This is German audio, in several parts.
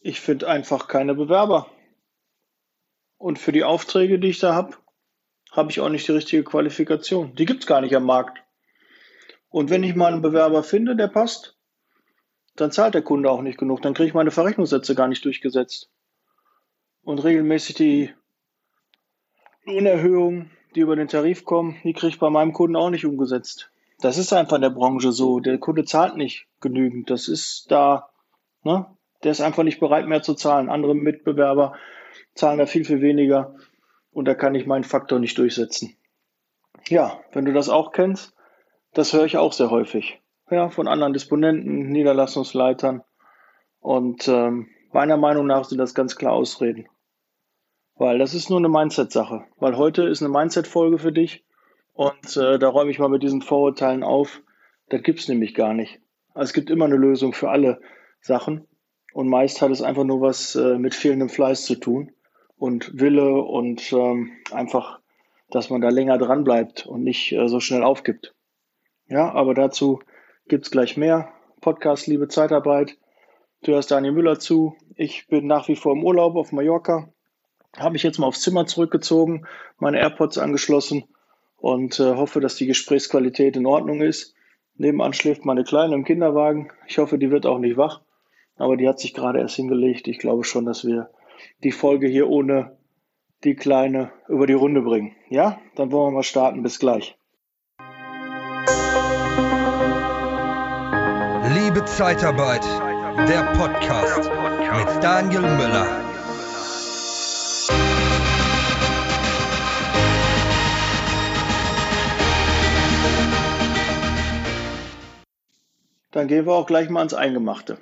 Ich finde einfach keine Bewerber. Und für die Aufträge, die ich da habe, habe ich auch nicht die richtige Qualifikation. Die gibt es gar nicht am Markt. Und wenn ich mal einen Bewerber finde, der passt, dann zahlt der Kunde auch nicht genug. Dann kriege ich meine Verrechnungssätze gar nicht durchgesetzt. Und regelmäßig die Lohnerhöhungen, die über den Tarif kommen, die kriege ich bei meinem Kunden auch nicht umgesetzt. Das ist einfach in der Branche so. Der Kunde zahlt nicht genügend. Das ist da, ne? Der ist einfach nicht bereit mehr zu zahlen. Andere Mitbewerber zahlen da viel, viel weniger. Und da kann ich meinen Faktor nicht durchsetzen. Ja, wenn du das auch kennst, das höre ich auch sehr häufig. Ja, von anderen Disponenten, Niederlassungsleitern. Und ähm, meiner Meinung nach sind das ganz klar Ausreden. Weil das ist nur eine Mindset-Sache. Weil heute ist eine Mindset-Folge für dich. Und äh, da räume ich mal mit diesen Vorurteilen auf. Das gibt es nämlich gar nicht. Also es gibt immer eine Lösung für alle Sachen. Und meist hat es einfach nur was äh, mit fehlendem Fleiß zu tun und Wille und ähm, einfach, dass man da länger dran bleibt und nicht äh, so schnell aufgibt. Ja, aber dazu gibt's gleich mehr. Podcast Liebe Zeitarbeit. Du hörst Daniel Müller zu. Ich bin nach wie vor im Urlaub auf Mallorca. Habe mich jetzt mal aufs Zimmer zurückgezogen, meine AirPods angeschlossen und äh, hoffe, dass die Gesprächsqualität in Ordnung ist. Nebenan schläft meine Kleine im Kinderwagen. Ich hoffe, die wird auch nicht wach, aber die hat sich gerade erst hingelegt. Ich glaube schon, dass wir die Folge hier ohne die Kleine über die Runde bringen. Ja, dann wollen wir mal starten. Bis gleich. Liebe Zeitarbeit, der Podcast mit Daniel Müller. Dann gehen wir auch gleich mal ans Eingemachte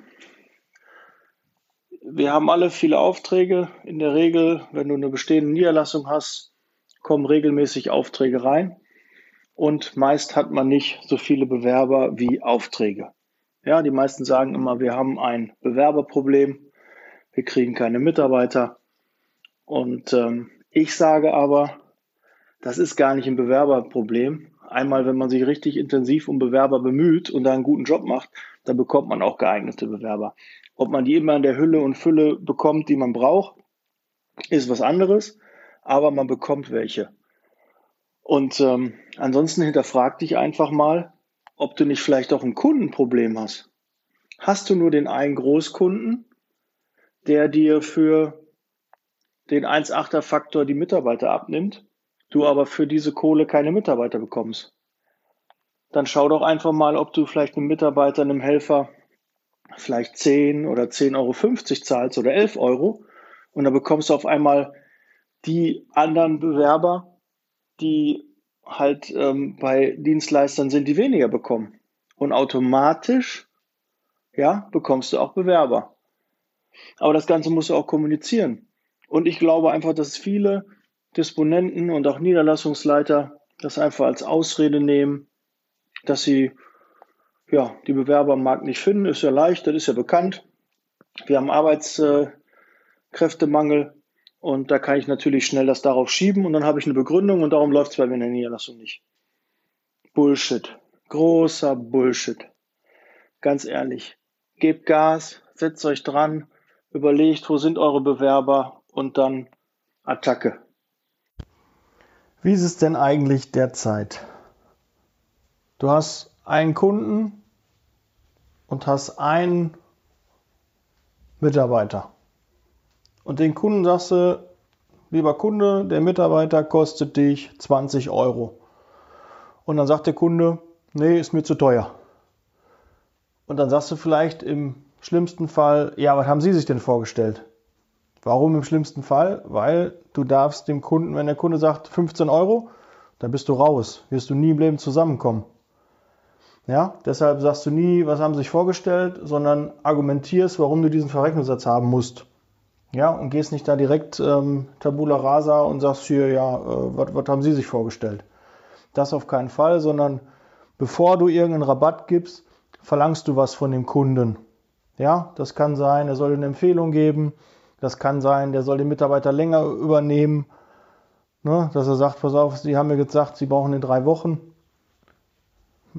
wir haben alle viele Aufträge. In der Regel, wenn du eine bestehende Niederlassung hast, kommen regelmäßig Aufträge rein. Und meist hat man nicht so viele Bewerber wie Aufträge. Ja, die meisten sagen immer, wir haben ein Bewerberproblem. Wir kriegen keine Mitarbeiter. Und ähm, ich sage aber, das ist gar nicht ein Bewerberproblem. Einmal, wenn man sich richtig intensiv um Bewerber bemüht und da einen guten Job macht, dann bekommt man auch geeignete Bewerber. Ob man die immer in der Hülle und Fülle bekommt, die man braucht, ist was anderes, aber man bekommt welche. Und ähm, ansonsten hinterfrag dich einfach mal, ob du nicht vielleicht auch ein Kundenproblem hast. Hast du nur den einen Großkunden, der dir für den 1,8er Faktor die Mitarbeiter abnimmt, du aber für diese Kohle keine Mitarbeiter bekommst? Dann schau doch einfach mal, ob du vielleicht einem Mitarbeiter, einem Helfer vielleicht 10 oder 10,50 Euro zahlst oder 11 Euro und dann bekommst du auf einmal die anderen Bewerber, die halt ähm, bei Dienstleistern sind, die weniger bekommen. Und automatisch, ja, bekommst du auch Bewerber. Aber das Ganze musst du auch kommunizieren. Und ich glaube einfach, dass viele Disponenten und auch Niederlassungsleiter das einfach als Ausrede nehmen, dass sie ja, die Bewerber am Markt nicht finden, ist ja leicht, das ist ja bekannt. Wir haben Arbeitskräftemangel und da kann ich natürlich schnell das darauf schieben und dann habe ich eine Begründung und darum läuft es bei mir in der Niederlassung nicht. Bullshit. Großer Bullshit. Ganz ehrlich. Gebt Gas, setzt euch dran, überlegt, wo sind eure Bewerber und dann Attacke. Wie ist es denn eigentlich derzeit? Du hast einen Kunden und hast einen Mitarbeiter. Und den Kunden sagst du, lieber Kunde, der Mitarbeiter kostet dich 20 Euro. Und dann sagt der Kunde, nee, ist mir zu teuer. Und dann sagst du vielleicht im schlimmsten Fall, ja, was haben Sie sich denn vorgestellt? Warum im schlimmsten Fall? Weil du darfst dem Kunden, wenn der Kunde sagt 15 Euro, dann bist du raus, wirst du nie im Leben zusammenkommen. Ja, deshalb sagst du nie, was haben sie sich vorgestellt, sondern argumentierst, warum du diesen Verrechnungssatz haben musst. Ja, und gehst nicht da direkt ähm, Tabula rasa und sagst hier, ja, äh, was haben sie sich vorgestellt. Das auf keinen Fall, sondern bevor du irgendeinen Rabatt gibst, verlangst du was von dem Kunden. Ja, das kann sein, er soll eine Empfehlung geben. Das kann sein, der soll den Mitarbeiter länger übernehmen. Ne, dass er sagt, pass auf, Sie haben mir gesagt, Sie brauchen in drei Wochen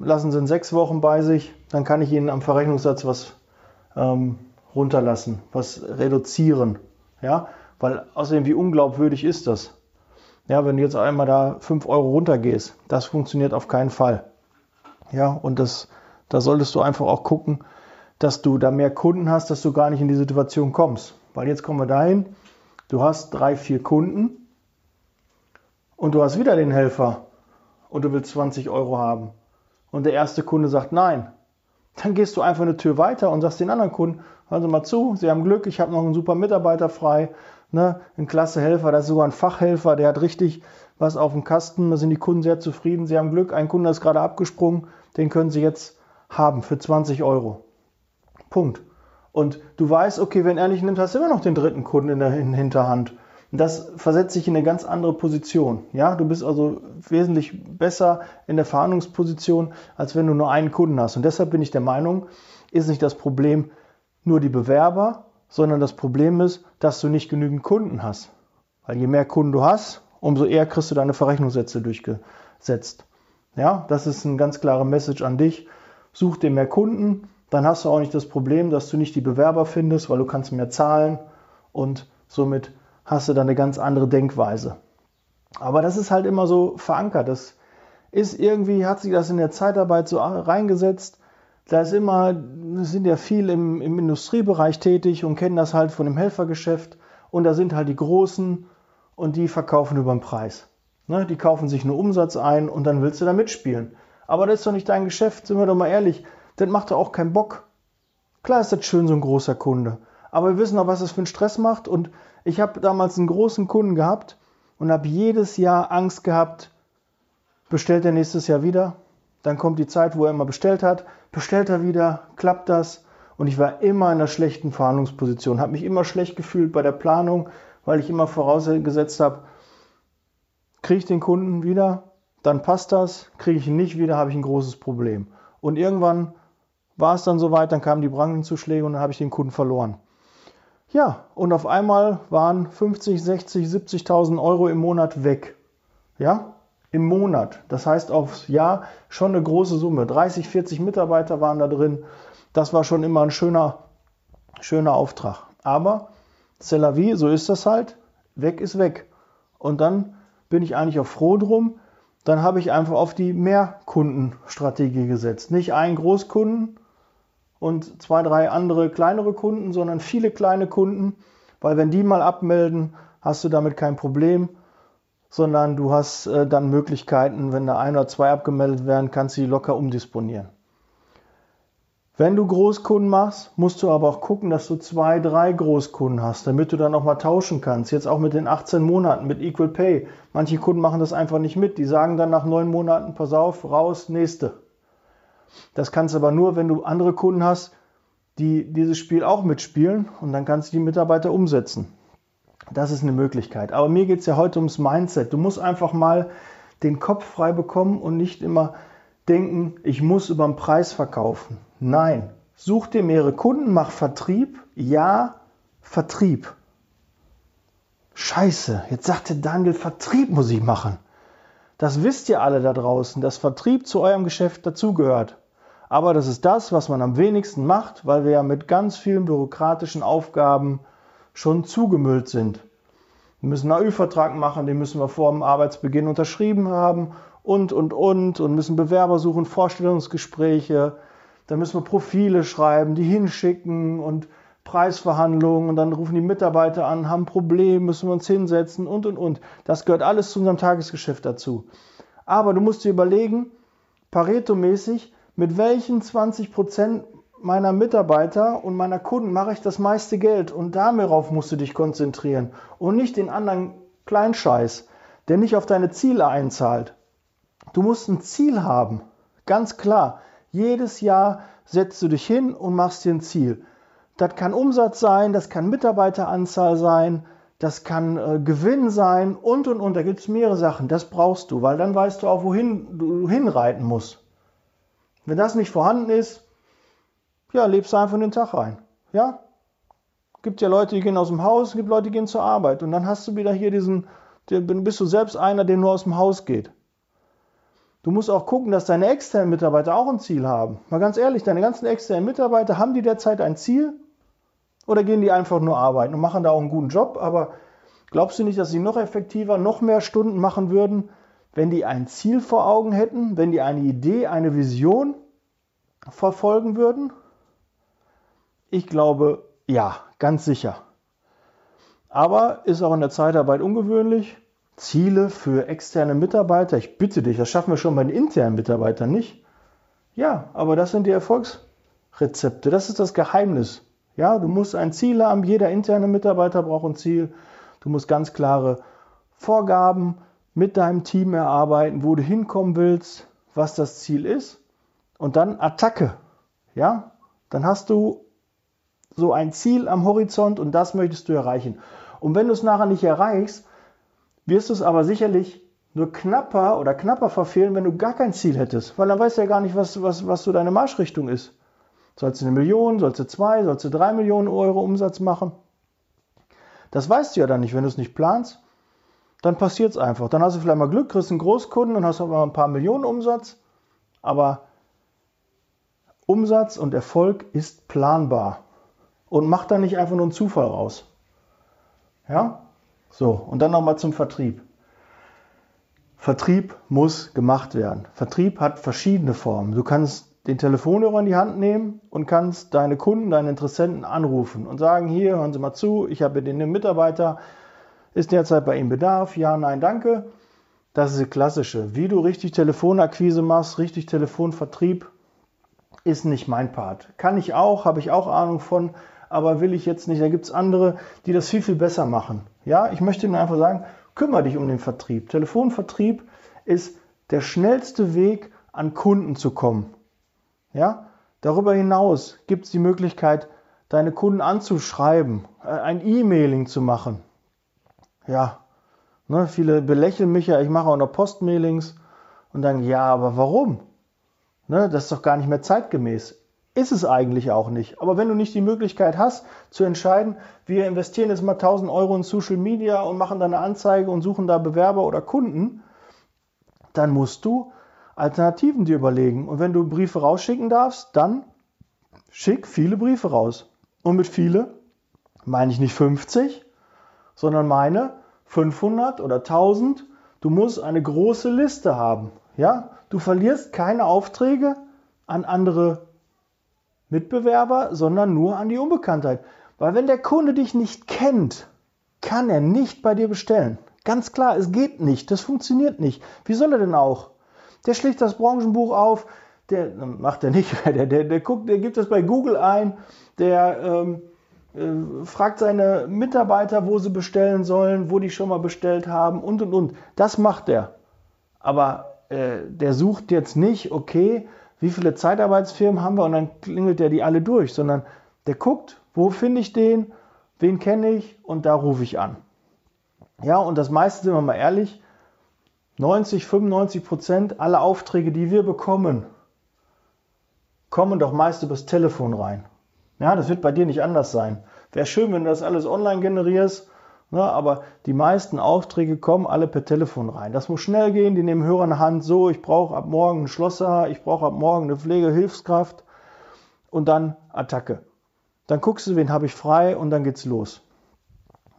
lassen Sie in sechs Wochen bei sich, dann kann ich Ihnen am Verrechnungssatz was ähm, runterlassen, was reduzieren. Ja, weil außerdem, wie unglaubwürdig ist das? Ja, wenn du jetzt einmal da 5 Euro runtergehst, das funktioniert auf keinen Fall. Ja, und das, da solltest du einfach auch gucken, dass du da mehr Kunden hast, dass du gar nicht in die Situation kommst. Weil jetzt kommen wir dahin, du hast drei, vier Kunden und du hast wieder den Helfer und du willst 20 Euro haben. Und der erste Kunde sagt nein. Dann gehst du einfach eine Tür weiter und sagst den anderen Kunden, hören Sie mal zu, Sie haben Glück, ich habe noch einen super Mitarbeiter frei, ne, ein klasse Helfer, das ist sogar ein Fachhelfer, der hat richtig was auf dem Kasten, da sind die Kunden sehr zufrieden, Sie haben Glück, ein Kunde ist gerade abgesprungen, den können Sie jetzt haben für 20 Euro. Punkt. Und du weißt, okay, wenn er nicht nimmt, hast du immer noch den dritten Kunden in der Hinterhand. Das versetzt dich in eine ganz andere Position. Ja, du bist also wesentlich besser in der Verhandlungsposition, als wenn du nur einen Kunden hast. Und deshalb bin ich der Meinung, ist nicht das Problem nur die Bewerber, sondern das Problem ist, dass du nicht genügend Kunden hast. Weil je mehr Kunden du hast, umso eher kriegst du deine Verrechnungssätze durchgesetzt. Ja, das ist eine ganz klare Message an dich. Such dir mehr Kunden, dann hast du auch nicht das Problem, dass du nicht die Bewerber findest, weil du kannst mehr zahlen und somit hast du dann eine ganz andere Denkweise. Aber das ist halt immer so verankert. Das ist irgendwie, hat sich das in der Zeitarbeit so reingesetzt. Da ist immer, sind ja viel im, im Industriebereich tätig und kennen das halt von dem Helfergeschäft. Und da sind halt die Großen und die verkaufen über den Preis. Ne? Die kaufen sich nur Umsatz ein und dann willst du da mitspielen. Aber das ist doch nicht dein Geschäft, sind wir doch mal ehrlich. Das macht doch auch keinen Bock. Klar ist das schön, so ein großer Kunde. Aber wir wissen auch, was das für einen Stress macht. Und ich habe damals einen großen Kunden gehabt und habe jedes Jahr Angst gehabt, bestellt er nächstes Jahr wieder. Dann kommt die Zeit, wo er immer bestellt hat. Bestellt er wieder, klappt das. Und ich war immer in einer schlechten Verhandlungsposition, habe mich immer schlecht gefühlt bei der Planung, weil ich immer vorausgesetzt habe, kriege ich den Kunden wieder, dann passt das, kriege ich ihn nicht wieder, habe ich ein großes Problem. Und irgendwann war es dann soweit, dann kamen die Brandenzuschläge und dann habe ich den Kunden verloren. Ja, und auf einmal waren 50, 60, 70.000 Euro im Monat weg. Ja, im Monat. Das heißt aufs Jahr schon eine große Summe. 30, 40 Mitarbeiter waren da drin. Das war schon immer ein schöner, schöner Auftrag. Aber c'est so ist das halt. Weg ist weg. Und dann bin ich eigentlich auch froh drum. Dann habe ich einfach auf die Mehrkundenstrategie gesetzt. Nicht einen Großkunden, und zwei, drei andere kleinere Kunden, sondern viele kleine Kunden, weil wenn die mal abmelden, hast du damit kein Problem, sondern du hast äh, dann Möglichkeiten, wenn da ein oder zwei abgemeldet werden, kannst du die locker umdisponieren. Wenn du Großkunden machst, musst du aber auch gucken, dass du zwei, drei Großkunden hast, damit du dann auch mal tauschen kannst. Jetzt auch mit den 18 Monaten, mit Equal Pay. Manche Kunden machen das einfach nicht mit. Die sagen dann nach neun Monaten, pass auf, raus, nächste. Das kannst du aber nur, wenn du andere Kunden hast, die dieses Spiel auch mitspielen und dann kannst du die Mitarbeiter umsetzen. Das ist eine Möglichkeit. Aber mir geht es ja heute ums Mindset. Du musst einfach mal den Kopf frei bekommen und nicht immer denken, ich muss über den Preis verkaufen. Nein, such dir mehrere Kunden, mach Vertrieb. Ja, Vertrieb. Scheiße, jetzt sagte Daniel, Vertrieb muss ich machen. Das wisst ihr alle da draußen, dass Vertrieb zu eurem Geschäft dazugehört. Aber das ist das, was man am wenigsten macht, weil wir ja mit ganz vielen bürokratischen Aufgaben schon zugemüllt sind. Wir müssen einen AÜ-Vertrag machen, den müssen wir vor dem Arbeitsbeginn unterschrieben haben und, und, und, und müssen Bewerber suchen, Vorstellungsgespräche, dann müssen wir Profile schreiben, die hinschicken und Preisverhandlungen und dann rufen die Mitarbeiter an, haben ein Problem, müssen wir uns hinsetzen und und und. Das gehört alles zu unserem Tagesgeschäft dazu. Aber du musst dir überlegen, Pareto-mäßig, mit welchen 20 Prozent meiner Mitarbeiter und meiner Kunden mache ich das meiste Geld und darauf musst du dich konzentrieren und nicht den anderen Kleinscheiß, der nicht auf deine Ziele einzahlt. Du musst ein Ziel haben, ganz klar. Jedes Jahr setzt du dich hin und machst dir ein Ziel. Das kann Umsatz sein, das kann Mitarbeiteranzahl sein, das kann äh, Gewinn sein und und und. Da gibt es mehrere Sachen. Das brauchst du, weil dann weißt du auch, wohin du hinreiten musst. Wenn das nicht vorhanden ist, ja, lebst du einfach in den Tag rein. Ja? Gibt ja Leute, die gehen aus dem Haus, gibt Leute, die gehen zur Arbeit. Und dann hast du wieder hier diesen, bist du selbst einer, der nur aus dem Haus geht. Du musst auch gucken, dass deine externen Mitarbeiter auch ein Ziel haben. Mal ganz ehrlich, deine ganzen externen Mitarbeiter, haben die derzeit ein Ziel? Oder gehen die einfach nur arbeiten und machen da auch einen guten Job, aber glaubst du nicht, dass sie noch effektiver, noch mehr Stunden machen würden, wenn die ein Ziel vor Augen hätten, wenn die eine Idee, eine Vision verfolgen würden? Ich glaube, ja, ganz sicher. Aber ist auch in der Zeitarbeit ungewöhnlich. Ziele für externe Mitarbeiter, ich bitte dich, das schaffen wir schon bei den internen Mitarbeitern nicht. Ja, aber das sind die Erfolgsrezepte, das ist das Geheimnis. Ja, du musst ein Ziel haben, jeder interne Mitarbeiter braucht ein Ziel. Du musst ganz klare Vorgaben mit deinem Team erarbeiten, wo du hinkommen willst, was das Ziel ist und dann Attacke. Ja, dann hast du so ein Ziel am Horizont und das möchtest du erreichen. Und wenn du es nachher nicht erreichst, wirst du es aber sicherlich nur knapper oder knapper verfehlen, wenn du gar kein Ziel hättest. Weil dann weißt du ja gar nicht, was, was, was so deine Marschrichtung ist. Sollst du eine Million, sollst du zwei, sollst du drei Millionen Euro Umsatz machen? Das weißt du ja dann nicht, wenn du es nicht planst. Dann passiert es einfach. Dann hast du vielleicht mal Glück, kriegst einen Großkunden und hast auch mal ein paar Millionen Umsatz. Aber Umsatz und Erfolg ist planbar. Und mach da nicht einfach nur einen Zufall raus. Ja? So, und dann nochmal zum Vertrieb. Vertrieb muss gemacht werden. Vertrieb hat verschiedene Formen. Du kannst den Telefonhörer in die Hand nehmen und kannst deine Kunden, deine Interessenten anrufen und sagen, hier, hören Sie mal zu, ich habe den Mitarbeiter, ist derzeit bei Ihnen Bedarf? Ja, nein, danke. Das ist die klassische. Wie du richtig Telefonakquise machst, richtig Telefonvertrieb, ist nicht mein Part. Kann ich auch, habe ich auch Ahnung von, aber will ich jetzt nicht. Da gibt es andere, die das viel, viel besser machen. Ja, ich möchte Ihnen einfach sagen, kümmere dich um den Vertrieb. Telefonvertrieb ist der schnellste Weg, an Kunden zu kommen. Ja, darüber hinaus gibt es die Möglichkeit, deine Kunden anzuschreiben, äh, ein E-Mailing zu machen. Ja, ne, viele belächeln mich ja, ich mache auch noch Postmailings und dann, ja, aber warum? Ne, das ist doch gar nicht mehr zeitgemäß. Ist es eigentlich auch nicht. Aber wenn du nicht die Möglichkeit hast, zu entscheiden, wir investieren jetzt mal 1000 Euro in Social Media und machen da eine Anzeige und suchen da Bewerber oder Kunden, dann musst du Alternativen dir überlegen. Und wenn du Briefe rausschicken darfst, dann schick viele Briefe raus. Und mit viele meine ich nicht 50, sondern meine 500 oder 1000. Du musst eine große Liste haben. Ja, du verlierst keine Aufträge an andere Mitbewerber, sondern nur an die Unbekanntheit. Weil wenn der Kunde dich nicht kennt, kann er nicht bei dir bestellen. Ganz klar, es geht nicht, das funktioniert nicht. Wie soll er denn auch? Der schlägt das Branchenbuch auf, der macht er nicht, der, der, der guckt, der gibt das bei Google ein, der ähm, äh, fragt seine Mitarbeiter, wo sie bestellen sollen, wo die schon mal bestellt haben und und und. Das macht er. Aber äh, der sucht jetzt nicht, okay, wie viele Zeitarbeitsfirmen haben wir und dann klingelt der die alle durch, sondern der guckt, wo finde ich den, wen kenne ich und da rufe ich an. Ja, und das meiste, sind wir mal ehrlich, 90, 95 Prozent aller Aufträge, die wir bekommen, kommen doch meist übers Telefon rein. Ja, das wird bei dir nicht anders sein. Wäre schön, wenn du das alles online generierst ja, aber die meisten Aufträge kommen alle per Telefon rein. Das muss schnell gehen. Die nehmen Hörer in der Hand. So, ich brauche ab morgen einen Schlosser, ich brauche ab morgen eine Pflegehilfskraft und dann Attacke. Dann guckst du, wen habe ich frei und dann geht's los.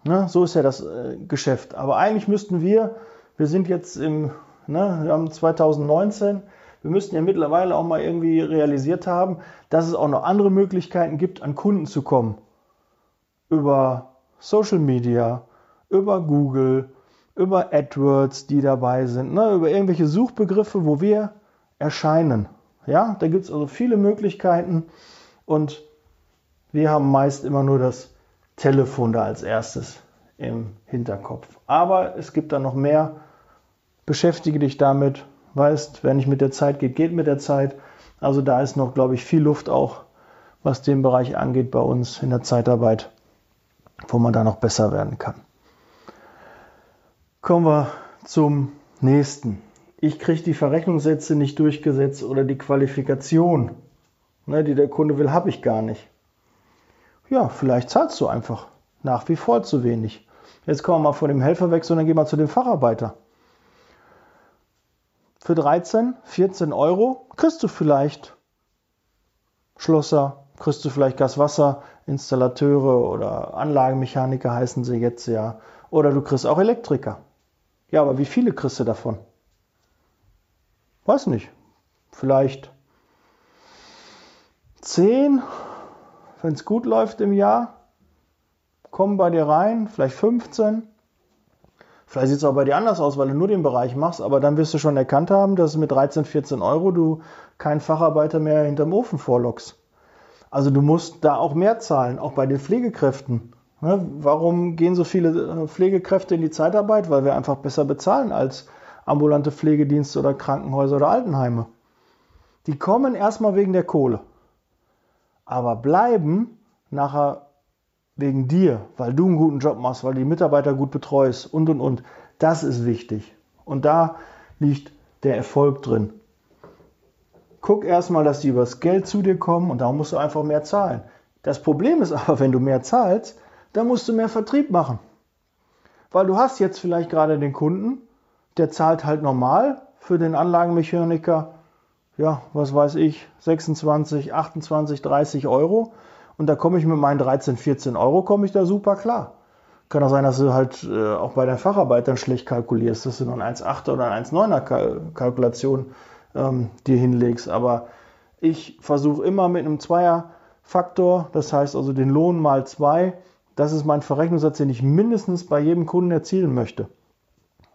Ne, so ist ja das äh, Geschäft. Aber eigentlich müssten wir, wir sind jetzt im, ne, wir haben 2019, wir müssten ja mittlerweile auch mal irgendwie realisiert haben, dass es auch noch andere Möglichkeiten gibt, an Kunden zu kommen. Über Social Media, über Google, über AdWords, die dabei sind, ne, über irgendwelche Suchbegriffe, wo wir erscheinen. Ja, da gibt es also viele Möglichkeiten und wir haben meist immer nur das Telefon da als erstes im Hinterkopf. Aber es gibt da noch mehr. Beschäftige dich damit. Weißt, wenn nicht mit der Zeit geht, geht mit der Zeit. Also da ist noch, glaube ich, viel Luft auch, was den Bereich angeht bei uns in der Zeitarbeit wo man da noch besser werden kann. Kommen wir zum nächsten. Ich kriege die Verrechnungssätze nicht durchgesetzt oder die Qualifikation, ne, die der Kunde will, habe ich gar nicht. Ja, vielleicht zahlst du einfach nach wie vor zu wenig. Jetzt kommen wir mal von dem Helfer weg, sondern gehen wir zu dem Facharbeiter. Für 13, 14 Euro kriegst du vielleicht Schlosser, kriegst du vielleicht Gas, Wasser, Installateure oder Anlagenmechaniker heißen sie jetzt ja. Oder du kriegst auch Elektriker. Ja, aber wie viele kriegst du davon? Weiß nicht. Vielleicht 10, wenn es gut läuft im Jahr, kommen bei dir rein, vielleicht 15. Vielleicht sieht es auch bei dir anders aus, weil du nur den Bereich machst, aber dann wirst du schon erkannt haben, dass mit 13, 14 Euro du keinen Facharbeiter mehr hinterm Ofen vorlockst. Also du musst da auch mehr zahlen, auch bei den Pflegekräften. Ne? Warum gehen so viele äh, Pflegekräfte in die Zeitarbeit? Weil wir einfach besser bezahlen als ambulante Pflegedienste oder Krankenhäuser oder Altenheime. Die kommen erstmal wegen der Kohle, aber bleiben nachher wegen dir, weil du einen guten Job machst, weil du die Mitarbeiter gut betreust und und und. Das ist wichtig. Und da liegt der Erfolg drin. Guck erstmal, dass die übers Geld zu dir kommen und da musst du einfach mehr zahlen. Das Problem ist aber, wenn du mehr zahlst, dann musst du mehr Vertrieb machen. Weil du hast jetzt vielleicht gerade den Kunden, der zahlt halt normal für den Anlagenmechaniker, ja, was weiß ich, 26, 28, 30 Euro. Und da komme ich mit meinen 13, 14 Euro, komme ich da super klar. Kann auch sein, dass du halt äh, auch bei deinen Facharbeitern schlecht kalkulierst, dass du noch ein 1,8er oder ein 1,9er Kal Kalkulation ähm, dir hinlegst. Aber ich versuche immer mit einem Zweierfaktor, das heißt also den Lohn mal zwei, das ist mein Verrechnungssatz, den ich mindestens bei jedem Kunden erzielen möchte.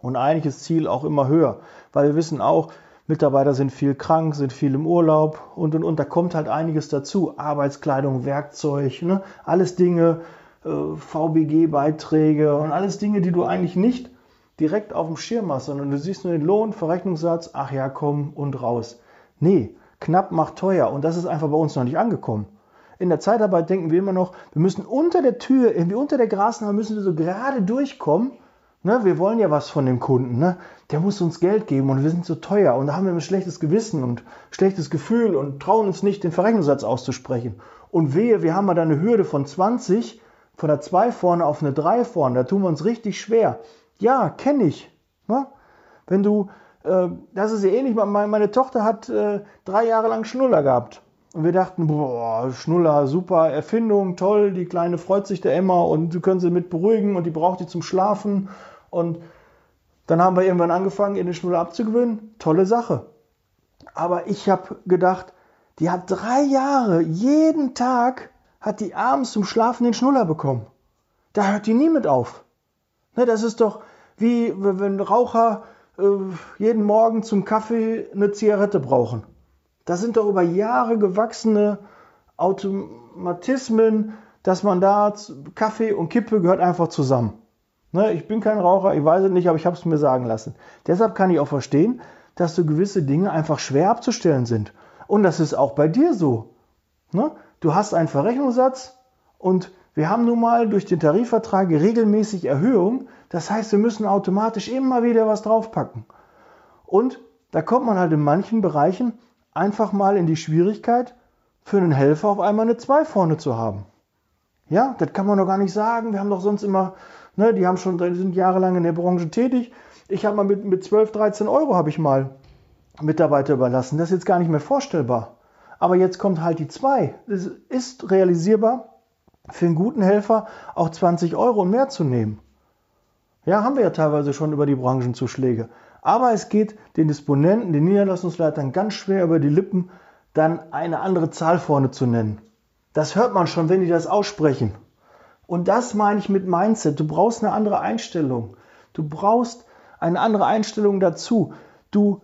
Und eigentlich ist Ziel auch immer höher, weil wir wissen auch, Mitarbeiter sind viel krank, sind viel im Urlaub und und und. Da kommt halt einiges dazu. Arbeitskleidung, Werkzeug, ne? alles Dinge, äh, VBG-Beiträge und alles Dinge, die du eigentlich nicht direkt auf dem Schirm hast, sondern du siehst nur den Lohn, Verrechnungssatz, ach ja, komm und raus. Nee, knapp macht teuer und das ist einfach bei uns noch nicht angekommen. In der Zeitarbeit denken wir immer noch, wir müssen unter der Tür, irgendwie unter der Grasnarbe müssen wir so gerade durchkommen Ne, wir wollen ja was von dem Kunden. Ne? Der muss uns Geld geben und wir sind so teuer und da haben wir ein schlechtes Gewissen und schlechtes Gefühl und trauen uns nicht, den Verrechnungssatz auszusprechen. Und wehe, wir haben mal da eine Hürde von 20, von der 2 vorne auf eine 3 vorne. Da tun wir uns richtig schwer. Ja, kenne ich. Ne? Wenn du, äh, das ist ja ähnlich, meine, meine Tochter hat äh, drei Jahre lang Schnuller gehabt. Und wir dachten, boah, Schnuller, super Erfindung, toll, die Kleine freut sich da immer und du können sie mit beruhigen und die braucht die zum Schlafen und dann haben wir irgendwann angefangen, ihr den Schnuller abzugewöhnen. Tolle Sache. Aber ich habe gedacht, die hat drei Jahre, jeden Tag hat die abends zum Schlafen den Schnuller bekommen. Da hört die nie mit auf. Ne, das ist doch wie wenn Raucher äh, jeden Morgen zum Kaffee eine Zigarette brauchen. Das sind doch über Jahre gewachsene Automatismen, dass man da Kaffee und Kippe gehört einfach zusammen. Ne, ich bin kein Raucher, ich weiß es nicht, aber ich habe es mir sagen lassen. Deshalb kann ich auch verstehen, dass so gewisse Dinge einfach schwer abzustellen sind. Und das ist auch bei dir so. Ne? Du hast einen Verrechnungssatz und wir haben nun mal durch den Tarifvertrag regelmäßig Erhöhungen. Das heißt, wir müssen automatisch immer wieder was draufpacken. Und da kommt man halt in manchen Bereichen einfach mal in die Schwierigkeit, für einen Helfer auf einmal eine 2 vorne zu haben. Ja, das kann man doch gar nicht sagen. Wir haben doch sonst immer Ne, die haben schon, die sind jahrelang in der Branche tätig. Ich habe mal mit, mit 12, 13 Euro habe ich mal Mitarbeiter überlassen. Das ist jetzt gar nicht mehr vorstellbar. Aber jetzt kommt halt die 2. Es ist realisierbar, für einen guten Helfer auch 20 Euro und mehr zu nehmen. Ja, haben wir ja teilweise schon über die Branchenzuschläge. Aber es geht den Disponenten, den Niederlassungsleitern ganz schwer über die Lippen, dann eine andere Zahl vorne zu nennen. Das hört man schon, wenn die das aussprechen. Und das meine ich mit Mindset. Du brauchst eine andere Einstellung. Du brauchst eine andere Einstellung dazu. Du,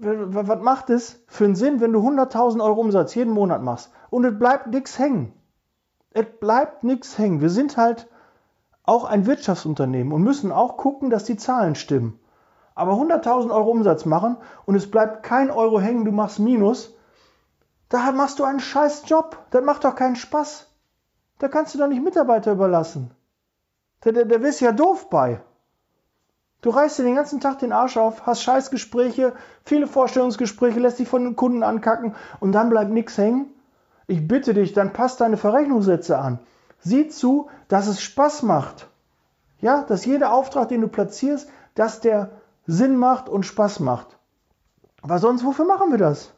was macht es für einen Sinn, wenn du 100.000 Euro Umsatz jeden Monat machst und es bleibt nichts hängen? Es bleibt nichts hängen. Wir sind halt auch ein Wirtschaftsunternehmen und müssen auch gucken, dass die Zahlen stimmen. Aber 100.000 Euro Umsatz machen und es bleibt kein Euro hängen, du machst Minus, da machst du einen scheiß Job. Das macht doch keinen Spaß. Da kannst du doch nicht Mitarbeiter überlassen. Da, da, da wirst du ja doof bei. Du reißt dir den ganzen Tag den Arsch auf, hast Scheißgespräche, viele Vorstellungsgespräche, lässt dich von den Kunden ankacken und dann bleibt nichts hängen. Ich bitte dich, dann passt deine Verrechnungssätze an. Sieh zu, dass es Spaß macht. Ja, dass jeder Auftrag, den du platzierst, dass der Sinn macht und Spaß macht. Aber sonst, wofür machen wir das?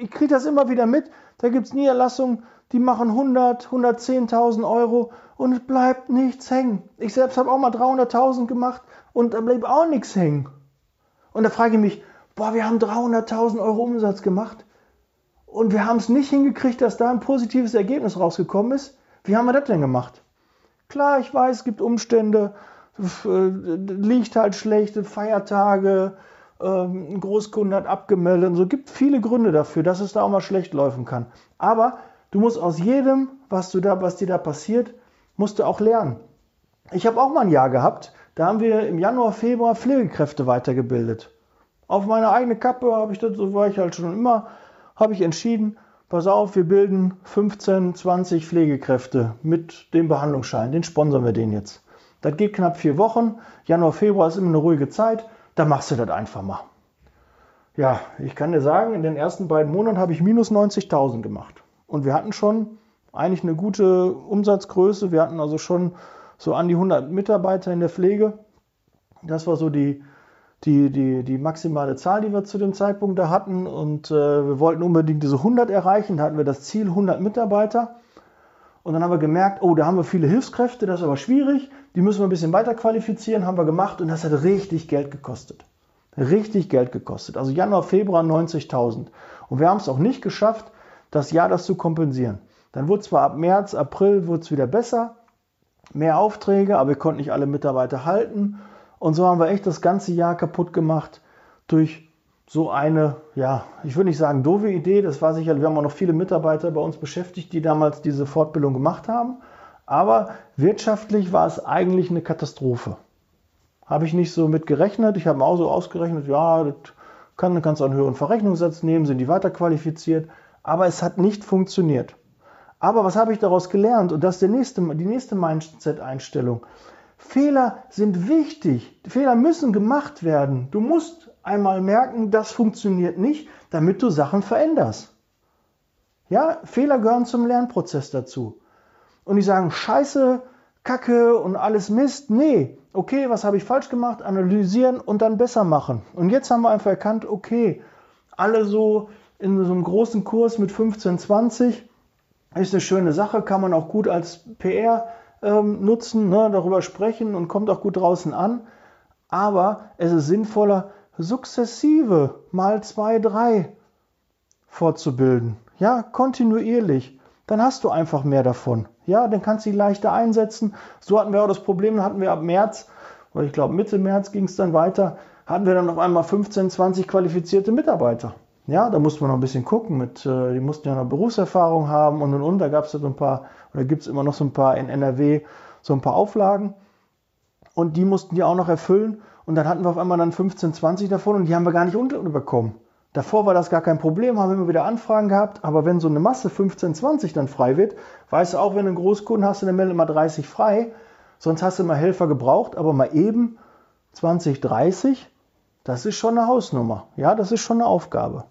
Ich kriege das immer wieder mit. Da gibt es Niederlassungen, die machen 100, 110.000 Euro und es bleibt nichts hängen. Ich selbst habe auch mal 300.000 gemacht und da blieb auch nichts hängen. Und da frage ich mich, boah, wir haben 300.000 Euro Umsatz gemacht und wir haben es nicht hingekriegt, dass da ein positives Ergebnis rausgekommen ist. Wie haben wir das denn gemacht? Klar, ich weiß, es gibt Umstände, äh, liegt halt schlecht, Feiertage, ein Großkunde hat abgemeldet und so. gibt viele Gründe dafür, dass es da auch mal schlecht laufen kann. Aber du musst aus jedem, was, du da, was dir da passiert, musst du auch lernen. Ich habe auch mal ein Jahr gehabt, da haben wir im Januar, Februar Pflegekräfte weitergebildet. Auf meine eigene Kappe habe ich das, so war ich halt schon immer, habe ich entschieden, pass auf, wir bilden 15, 20 Pflegekräfte mit dem Behandlungsschein, den sponsern wir den jetzt. Das geht knapp vier Wochen. Januar, Februar ist immer eine ruhige Zeit. Da machst du das einfach mal. Ja, ich kann dir sagen, in den ersten beiden Monaten habe ich minus 90.000 gemacht. Und wir hatten schon eigentlich eine gute Umsatzgröße. Wir hatten also schon so an die 100 Mitarbeiter in der Pflege. Das war so die, die, die, die maximale Zahl, die wir zu dem Zeitpunkt da hatten. Und äh, wir wollten unbedingt diese 100 erreichen. Da hatten wir das Ziel 100 Mitarbeiter. Und dann haben wir gemerkt, oh, da haben wir viele Hilfskräfte, das ist aber schwierig. Die müssen wir ein bisschen weiter qualifizieren, haben wir gemacht und das hat richtig Geld gekostet. Richtig Geld gekostet. Also Januar, Februar 90.000. Und wir haben es auch nicht geschafft, das Jahr das zu kompensieren. Dann wurde zwar ab März, April wurde es wieder besser, mehr Aufträge, aber wir konnten nicht alle Mitarbeiter halten. Und so haben wir echt das ganze Jahr kaputt gemacht durch so eine, ja, ich würde nicht sagen doofe Idee, das war sicher, wir haben auch noch viele Mitarbeiter bei uns beschäftigt, die damals diese Fortbildung gemacht haben, aber wirtschaftlich war es eigentlich eine Katastrophe. Habe ich nicht so mit gerechnet, ich habe auch so ausgerechnet, ja, das kann, kannst du einen höheren Verrechnungssatz nehmen, sind die weiter qualifiziert, aber es hat nicht funktioniert. Aber was habe ich daraus gelernt? Und das ist der nächste, die nächste Mindset-Einstellung. Fehler sind wichtig. Fehler müssen gemacht werden. Du musst einmal merken, das funktioniert nicht, damit du Sachen veränderst. Ja, Fehler gehören zum Lernprozess dazu. Und die sagen, scheiße, Kacke und alles Mist. Nee, okay, was habe ich falsch gemacht? Analysieren und dann besser machen. Und jetzt haben wir einfach erkannt, okay, alle so in so einem großen Kurs mit 15, 20 ist eine schöne Sache, kann man auch gut als PR ähm, nutzen, ne, darüber sprechen und kommt auch gut draußen an. Aber es ist sinnvoller, sukzessive mal zwei, drei fortzubilden. Ja, kontinuierlich. Dann hast du einfach mehr davon. Ja, dann kannst du die leichter einsetzen. So hatten wir auch das Problem, hatten wir ab März, oder ich glaube Mitte März ging es dann weiter, hatten wir dann auf einmal 15, 20 qualifizierte Mitarbeiter. Ja, da musste man noch ein bisschen gucken, mit, äh, die mussten ja noch Berufserfahrung haben und und und. Da gab es so ein paar, oder gibt es immer noch so ein paar in NRW, so ein paar Auflagen. Und die mussten die auch noch erfüllen. Und dann hatten wir auf einmal dann 15, 20 davon und die haben wir gar nicht unterbekommen. Davor war das gar kein Problem, haben immer wieder Anfragen gehabt, aber wenn so eine Masse 15, 20 dann frei wird, weißt du auch, wenn du einen Großkunden hast, dann meldet immer 30 frei, sonst hast du immer Helfer gebraucht, aber mal eben 20, 30, das ist schon eine Hausnummer. Ja, das ist schon eine Aufgabe.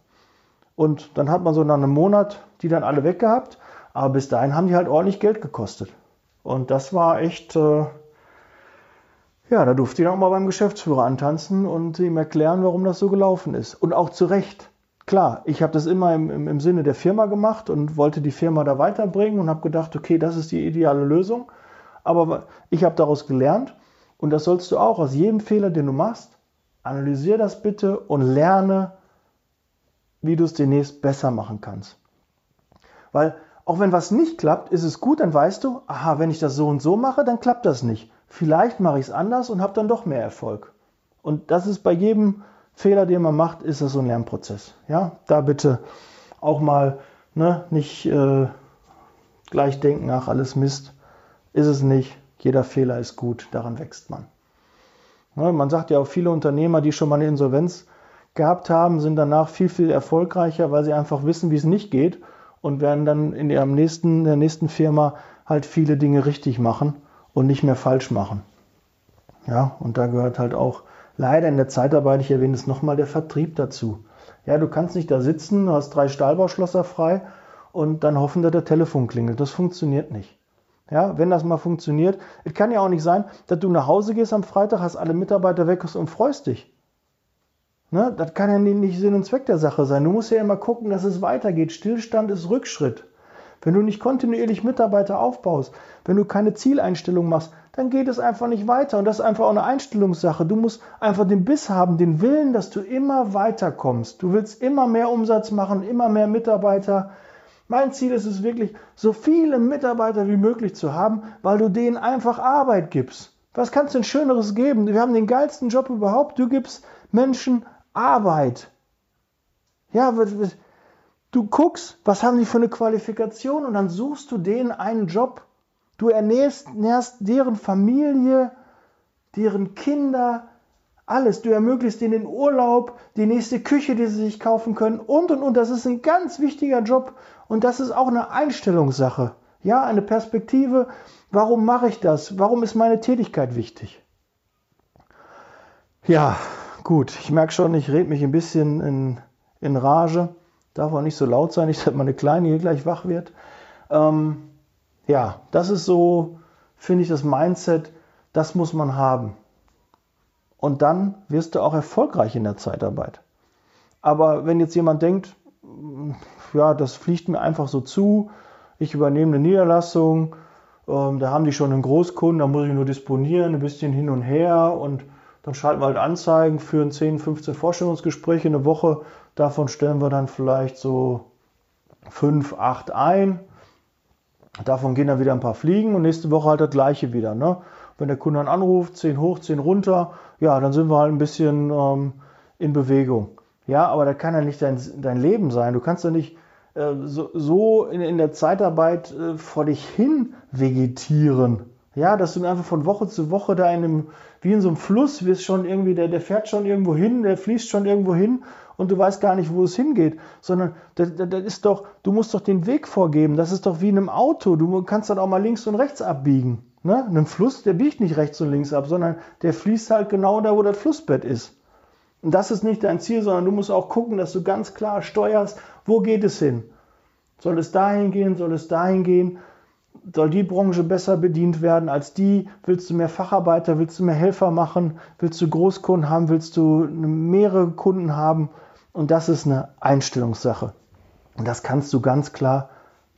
Und dann hat man so nach einem Monat die dann alle weggehabt, aber bis dahin haben die halt ordentlich Geld gekostet. Und das war echt, äh, ja, da durfte ich auch mal beim Geschäftsführer antanzen und ihm erklären, warum das so gelaufen ist. Und auch zu Recht. Klar, ich habe das immer im, im, Sinne der Firma gemacht und wollte die Firma da weiterbringen und habe gedacht, okay, das ist die ideale Lösung. Aber ich habe daraus gelernt und das sollst du auch aus jedem Fehler, den du machst, analysiere das bitte und lerne, wie du es demnächst besser machen kannst. Weil auch wenn was nicht klappt, ist es gut, dann weißt du, aha, wenn ich das so und so mache, dann klappt das nicht. Vielleicht mache ich es anders und habe dann doch mehr Erfolg. Und das ist bei jedem Fehler, den man macht, ist das so ein Lernprozess. Ja, da bitte auch mal ne, nicht äh, gleich denken, ach, alles Mist. Ist es nicht. Jeder Fehler ist gut, daran wächst man. Ne, man sagt ja auch, viele Unternehmer, die schon mal eine Insolvenz gehabt haben, sind danach viel, viel erfolgreicher, weil sie einfach wissen, wie es nicht geht und werden dann in ihrem nächsten, der nächsten Firma halt viele Dinge richtig machen und nicht mehr falsch machen. Ja, und da gehört halt auch leider in der Zeitarbeit, ich erwähne es nochmal, der Vertrieb dazu. Ja, du kannst nicht da sitzen, du hast drei Stahlbauschlosser frei und dann hoffen, dass der Telefon klingelt. Das funktioniert nicht. Ja, wenn das mal funktioniert, es kann ja auch nicht sein, dass du nach Hause gehst am Freitag, hast alle Mitarbeiter weg und freust dich. Ne? Das kann ja nicht Sinn und Zweck der Sache sein. Du musst ja immer gucken, dass es weitergeht. Stillstand ist Rückschritt. Wenn du nicht kontinuierlich Mitarbeiter aufbaust, wenn du keine Zieleinstellung machst, dann geht es einfach nicht weiter. Und das ist einfach auch eine Einstellungssache. Du musst einfach den Biss haben, den Willen, dass du immer weiterkommst. Du willst immer mehr Umsatz machen, immer mehr Mitarbeiter. Mein Ziel ist es wirklich, so viele Mitarbeiter wie möglich zu haben, weil du denen einfach Arbeit gibst. Was kannst du denn Schöneres geben? Wir haben den geilsten Job überhaupt. Du gibst Menschen Arbeit. Ja, du guckst, was haben die für eine Qualifikation und dann suchst du denen einen Job. Du ernährst, ernährst deren Familie, deren Kinder, alles. Du ermöglichst ihnen den Urlaub, die nächste Küche, die sie sich kaufen können und und und. Das ist ein ganz wichtiger Job und das ist auch eine Einstellungssache. Ja, eine Perspektive. Warum mache ich das? Warum ist meine Tätigkeit wichtig? Ja, gut. Ich merke schon, ich rede mich ein bisschen in, in Rage. Darf auch nicht so laut sein, nicht, dass meine Kleine hier gleich wach wird. Ähm, ja, das ist so, finde ich, das Mindset, das muss man haben. Und dann wirst du auch erfolgreich in der Zeitarbeit. Aber wenn jetzt jemand denkt, ja, das fliegt mir einfach so zu, ich übernehme eine Niederlassung, ähm, da haben die schon einen Großkunden, da muss ich nur disponieren, ein bisschen hin und her und dann schalten wir halt Anzeigen, führen 10, 15 Vorstellungsgespräche eine Woche, davon stellen wir dann vielleicht so 5, 8 ein Davon gehen dann wieder ein paar Fliegen und nächste Woche halt das gleiche wieder. Ne? Wenn der Kunde dann anruft, 10 hoch, 10 runter, ja, dann sind wir halt ein bisschen ähm, in Bewegung. Ja, aber das kann ja nicht dein, dein Leben sein. Du kannst ja nicht äh, so, so in, in, der Zeitarbeit äh, vor dich hin vegetieren. Ja, dass du einfach von Woche zu Woche da in einem, wie in so einem Fluss wirst schon irgendwie, der, der fährt schon irgendwo hin, der fließt schon irgendwo hin und du weißt gar nicht, wo es hingeht, sondern das, das ist doch, du musst doch den Weg vorgeben. Das ist doch wie in einem Auto. Du kannst dann auch mal links und rechts abbiegen. Ne? Ein Fluss, der biegt nicht rechts und links ab, sondern der fließt halt genau da, wo das Flussbett ist. Und das ist nicht dein Ziel, sondern du musst auch gucken, dass du ganz klar steuerst, wo geht es hin. Soll es dahin gehen, soll es dahin gehen? Soll die Branche besser bedient werden als die? Willst du mehr Facharbeiter, willst du mehr Helfer machen? Willst du Großkunden haben? Willst du mehrere Kunden haben? Und das ist eine Einstellungssache. Und das kannst du ganz klar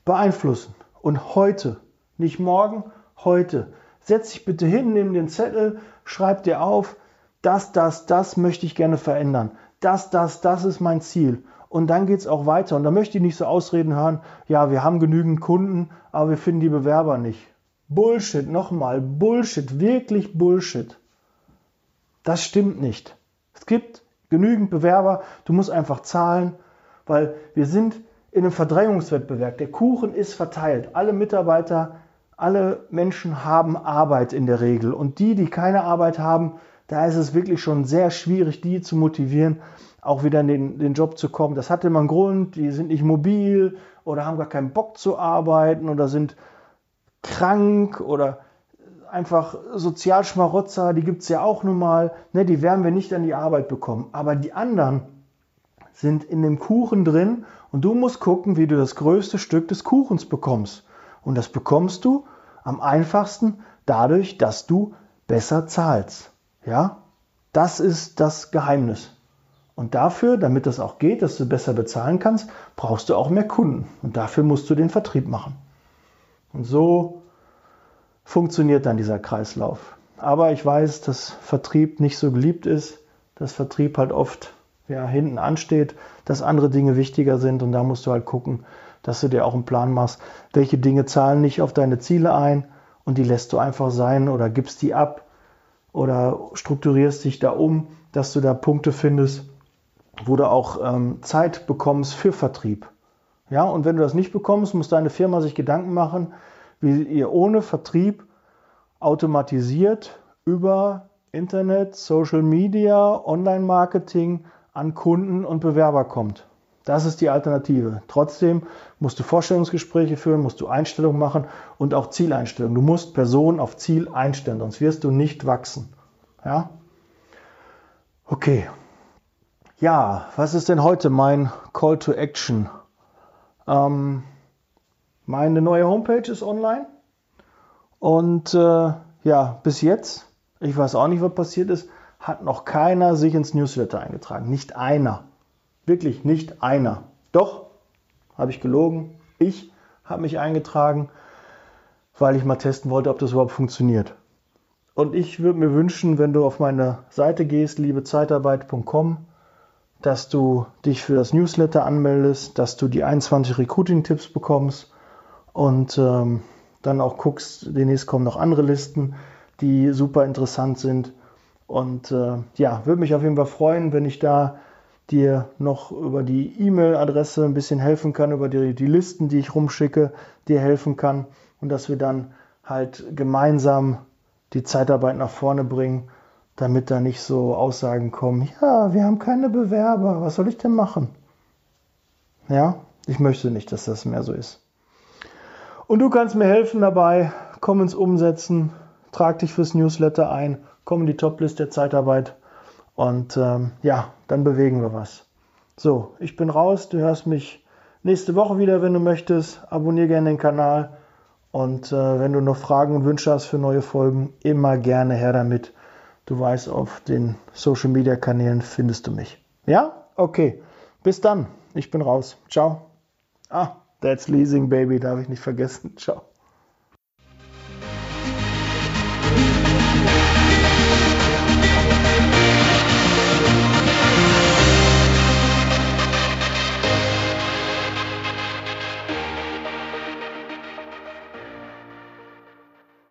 beeinflussen. Und heute, nicht morgen, heute. Setz dich bitte hin, nimm den Zettel, schreib dir auf, das, das, das möchte ich gerne verändern. Das, das, das ist mein Ziel. Und dann geht es auch weiter. Und da möchte ich nicht so Ausreden hören, ja, wir haben genügend Kunden, aber wir finden die Bewerber nicht. Bullshit, nochmal, Bullshit, wirklich Bullshit. Das stimmt nicht. Es gibt genügend Bewerber, du musst einfach zahlen, weil wir sind in einem Verdrängungswettbewerb. Der Kuchen ist verteilt. Alle Mitarbeiter, alle Menschen haben Arbeit in der Regel. Und die, die keine Arbeit haben, da ist es wirklich schon sehr schwierig, die zu motivieren, auch wieder in den, den Job zu kommen. Das hat immer einen Grund, die sind nicht mobil oder haben gar keinen Bock zu arbeiten oder sind krank oder einfach Sozialschmarotzer, die gibt es ja auch nun mal, ne, die werden wir nicht an die Arbeit bekommen. Aber die anderen sind in dem Kuchen drin und du musst gucken, wie du das größte Stück des Kuchens bekommst. Und das bekommst du am einfachsten dadurch, dass du besser zahlst. Ja, das ist das Geheimnis. Und dafür, damit das auch geht, dass du besser bezahlen kannst, brauchst du auch mehr Kunden. Und dafür musst du den Vertrieb machen. Und so funktioniert dann dieser Kreislauf. Aber ich weiß, dass Vertrieb nicht so geliebt ist, dass Vertrieb halt oft ja, hinten ansteht, dass andere Dinge wichtiger sind und da musst du halt gucken, dass du dir auch einen Plan machst, welche Dinge zahlen nicht auf deine Ziele ein und die lässt du einfach sein oder gibst die ab oder strukturierst dich da um, dass du da Punkte findest, wo du auch ähm, Zeit bekommst für Vertrieb. Ja, und wenn du das nicht bekommst, muss deine Firma sich Gedanken machen, wie ihr ohne Vertrieb automatisiert über Internet, Social Media, Online-Marketing an Kunden und Bewerber kommt. Das ist die Alternative. Trotzdem musst du Vorstellungsgespräche führen, musst du Einstellungen machen und auch Zieleinstellungen. Du musst Personen auf Ziel einstellen, sonst wirst du nicht wachsen. Ja? Okay. Ja, was ist denn heute mein Call to Action? Ähm, meine neue Homepage ist online. Und äh, ja, bis jetzt, ich weiß auch nicht, was passiert ist, hat noch keiner sich ins Newsletter eingetragen. Nicht einer. Wirklich nicht einer. Doch, habe ich gelogen. Ich habe mich eingetragen, weil ich mal testen wollte, ob das überhaupt funktioniert. Und ich würde mir wünschen, wenn du auf meine Seite gehst, liebezeitarbeit.com, dass du dich für das Newsletter anmeldest, dass du die 21 Recruiting-Tipps bekommst und ähm, dann auch guckst, demnächst kommen noch andere Listen, die super interessant sind. Und äh, ja, würde mich auf jeden Fall freuen, wenn ich da dir noch über die E-Mail-Adresse ein bisschen helfen kann, über die, die Listen, die ich rumschicke, dir helfen kann und dass wir dann halt gemeinsam die Zeitarbeit nach vorne bringen, damit da nicht so Aussagen kommen, ja, wir haben keine Bewerber, was soll ich denn machen? Ja, ich möchte nicht, dass das mehr so ist. Und du kannst mir helfen dabei, komm ins Umsetzen, trag dich fürs Newsletter ein, komm in die Toplist der Zeitarbeit und ähm, ja, dann bewegen wir was. So, ich bin raus. Du hörst mich nächste Woche wieder, wenn du möchtest. Abonniere gerne den Kanal. Und äh, wenn du noch Fragen und Wünsche hast für neue Folgen, immer gerne her damit. Du weißt, auf den Social Media Kanälen findest du mich. Ja? Okay. Bis dann. Ich bin raus. Ciao. Ah, that's leasing, baby. Darf ich nicht vergessen. Ciao.